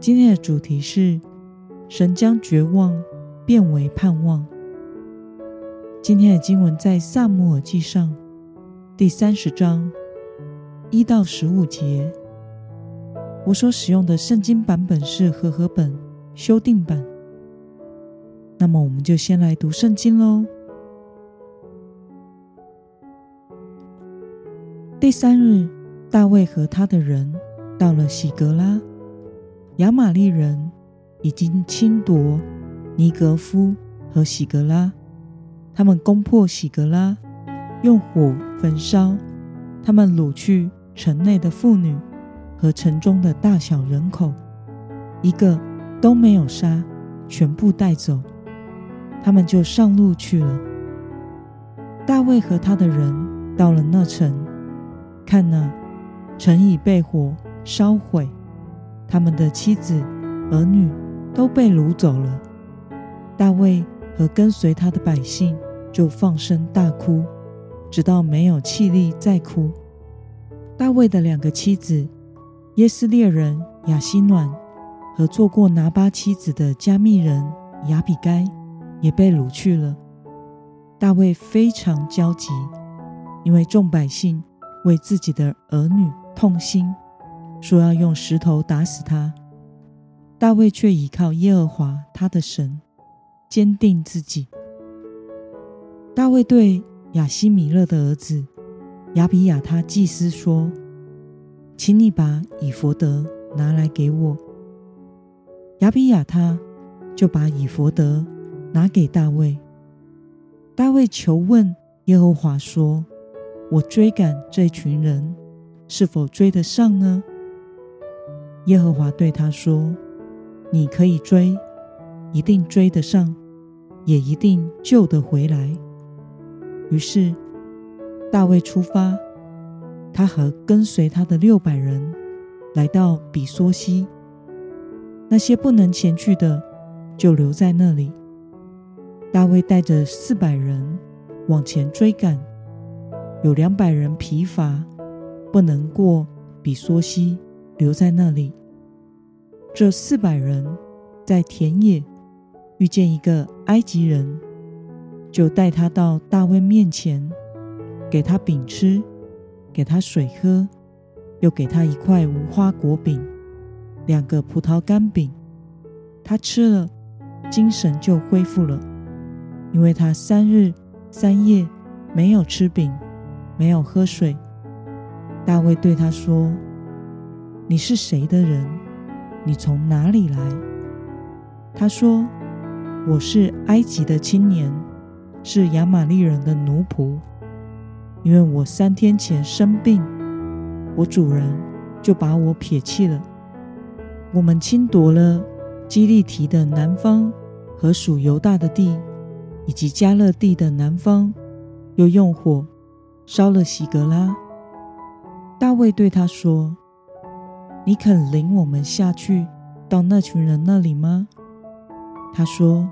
今天的主题是神将绝望变为盼望。今天的经文在撒母耳记上第三十章一到十五节。我所使用的圣经版本是和合本修订版。那么，我们就先来读圣经喽。第三日，大卫和他的人到了喜格拉，亚玛力人已经侵夺尼格夫和喜格拉，他们攻破喜格拉，用火焚烧，他们掳去城内的妇女和城中的大小人口，一个都没有杀，全部带走。他们就上路去了。大卫和他的人到了那城，看那，城已被火烧毁，他们的妻子、儿女都被掳走了。大卫和跟随他的百姓就放声大哭，直到没有气力再哭。大卫的两个妻子，耶斯列人雅西暖和做过拿巴妻子的加密人雅比该。也被掳去了。大卫非常焦急，因为众百姓为自己的儿女痛心，说要用石头打死他。大卫却倚靠耶和华他的神，坚定自己。大卫对亚西米勒的儿子亚比亚他祭司说：“请你把以弗得拿来给我。”亚比亚他就把以弗得。拿给大卫。大卫求问耶和华说：“我追赶这群人，是否追得上呢？”耶和华对他说：“你可以追，一定追得上，也一定救得回来。”于是大卫出发，他和跟随他的六百人来到比梭溪。那些不能前去的，就留在那里。大卫带着四百人往前追赶，有两百人疲乏，不能过比梭溪，留在那里。这四百人在田野遇见一个埃及人，就带他到大卫面前，给他饼吃，给他水喝，又给他一块无花果饼，两个葡萄干饼。他吃了，精神就恢复了。因为他三日三夜没有吃饼，没有喝水。大卫对他说：“你是谁的人？你从哪里来？”他说：“我是埃及的青年，是亚玛利人的奴仆。因为我三天前生病，我主人就把我撇弃了。我们侵夺了基利提的南方和属犹大的地。”以及迦勒地的南方，又用火烧了喜格拉。大卫对他说：“你肯领我们下去到那群人那里吗？”他说：“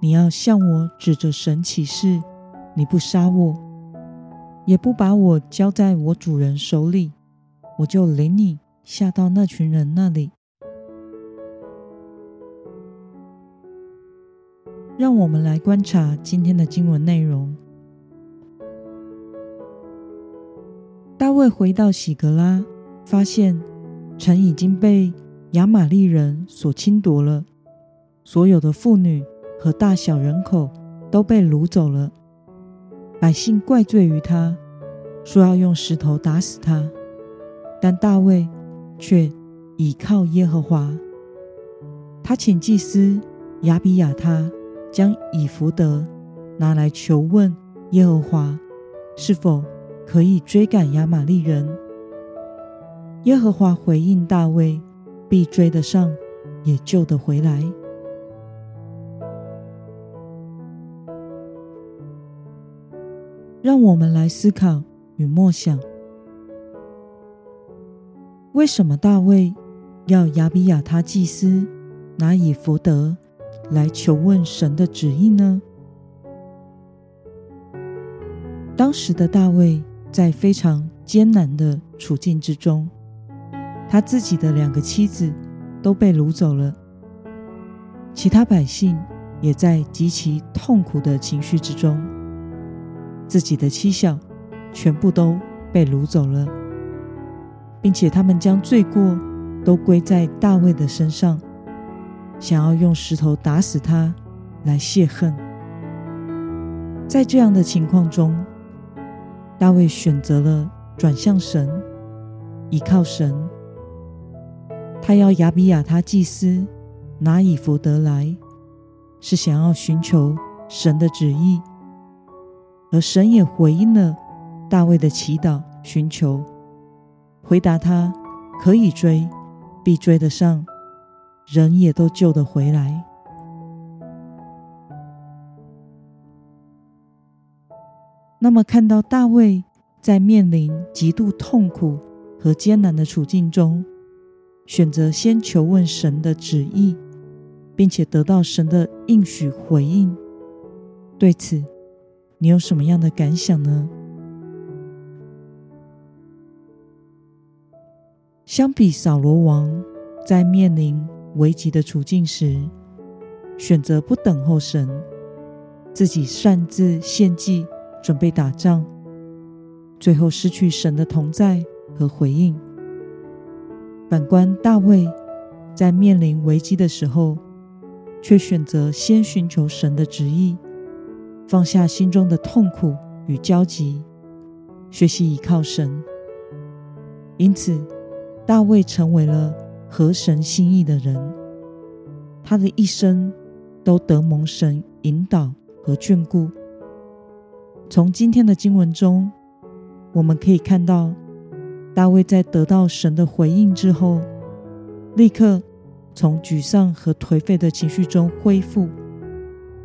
你要向我指着神起誓，你不杀我，也不把我交在我主人手里，我就领你下到那群人那里。”让我们来观察今天的经文内容。大卫回到喜格拉，发现城已经被亚玛力人所侵夺了，所有的妇女和大小人口都被掳走了。百姓怪罪于他，说要用石头打死他，但大卫却倚靠耶和华。他请祭司亚比亚他。将以弗得拿来求问耶和华，是否可以追赶亚玛力人？耶和华回应大卫：必追得上，也救得回来。让我们来思考与默想：为什么大卫要亚比亚他祭司拿以弗得来求问神的旨意呢？当时的大卫在非常艰难的处境之中，他自己的两个妻子都被掳走了，其他百姓也在极其痛苦的情绪之中。自己的妻小全部都被掳走了，并且他们将罪过都归在大卫的身上，想要用石头打死他来泄恨。在这样的情况中，大卫选择了转向神，依靠神。他要亚比亚他祭司拿以弗得来，是想要寻求神的旨意。而神也回应了大卫的祈祷，寻求回答他可以追，必追得上，人也都救得回来。那么，看到大卫在面临极度痛苦和艰难的处境中，选择先求问神的旨意，并且得到神的应许回应，对此，你有什么样的感想呢？相比扫罗王在面临危急的处境时，选择不等候神，自己擅自献祭，准备打仗，最后失去神的同在和回应。反观大卫，在面临危机的时候，却选择先寻求神的旨意。放下心中的痛苦与焦急，学习依靠神。因此，大卫成为了合神心意的人。他的一生都得蒙神引导和眷顾。从今天的经文中，我们可以看到，大卫在得到神的回应之后，立刻从沮丧和颓废的情绪中恢复，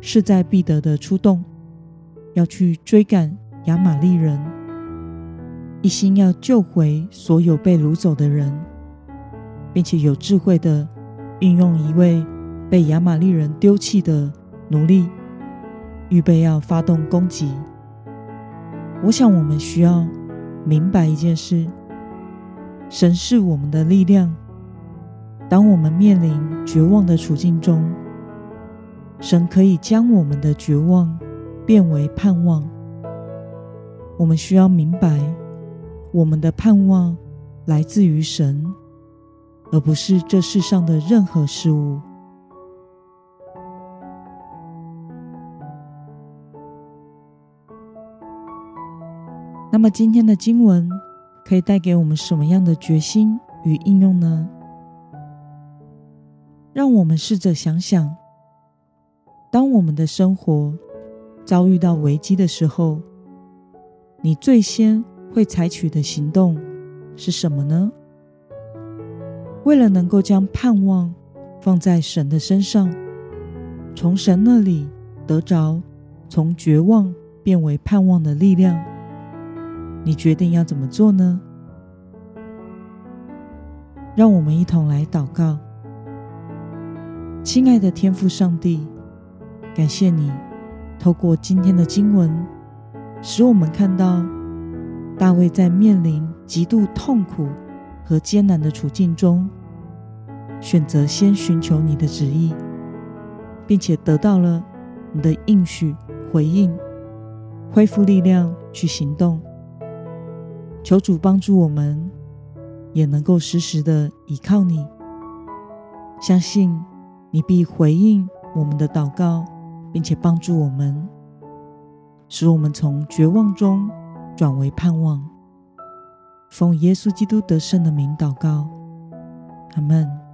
势在必得的出动。要去追赶亚玛力人，一心要救回所有被掳走的人，并且有智慧的运用一位被亚玛力人丢弃的奴隶，预备要发动攻击。我想，我们需要明白一件事：神是我们的力量。当我们面临绝望的处境中，神可以将我们的绝望。变为盼望。我们需要明白，我们的盼望来自于神，而不是这世上的任何事物。那么，今天的经文可以带给我们什么样的决心与应用呢？让我们试着想想，当我们的生活，遭遇到危机的时候，你最先会采取的行动是什么呢？为了能够将盼望放在神的身上，从神那里得着从绝望变为盼望的力量，你决定要怎么做呢？让我们一同来祷告。亲爱的天父上帝，感谢你。透过今天的经文，使我们看到大卫在面临极度痛苦和艰难的处境中，选择先寻求你的旨意，并且得到了你的应许回应，恢复力量去行动。求主帮助我们，也能够时时的依靠你，相信你必回应我们的祷告。并且帮助我们，使我们从绝望中转为盼望。奉耶稣基督得胜的名祷告，阿门。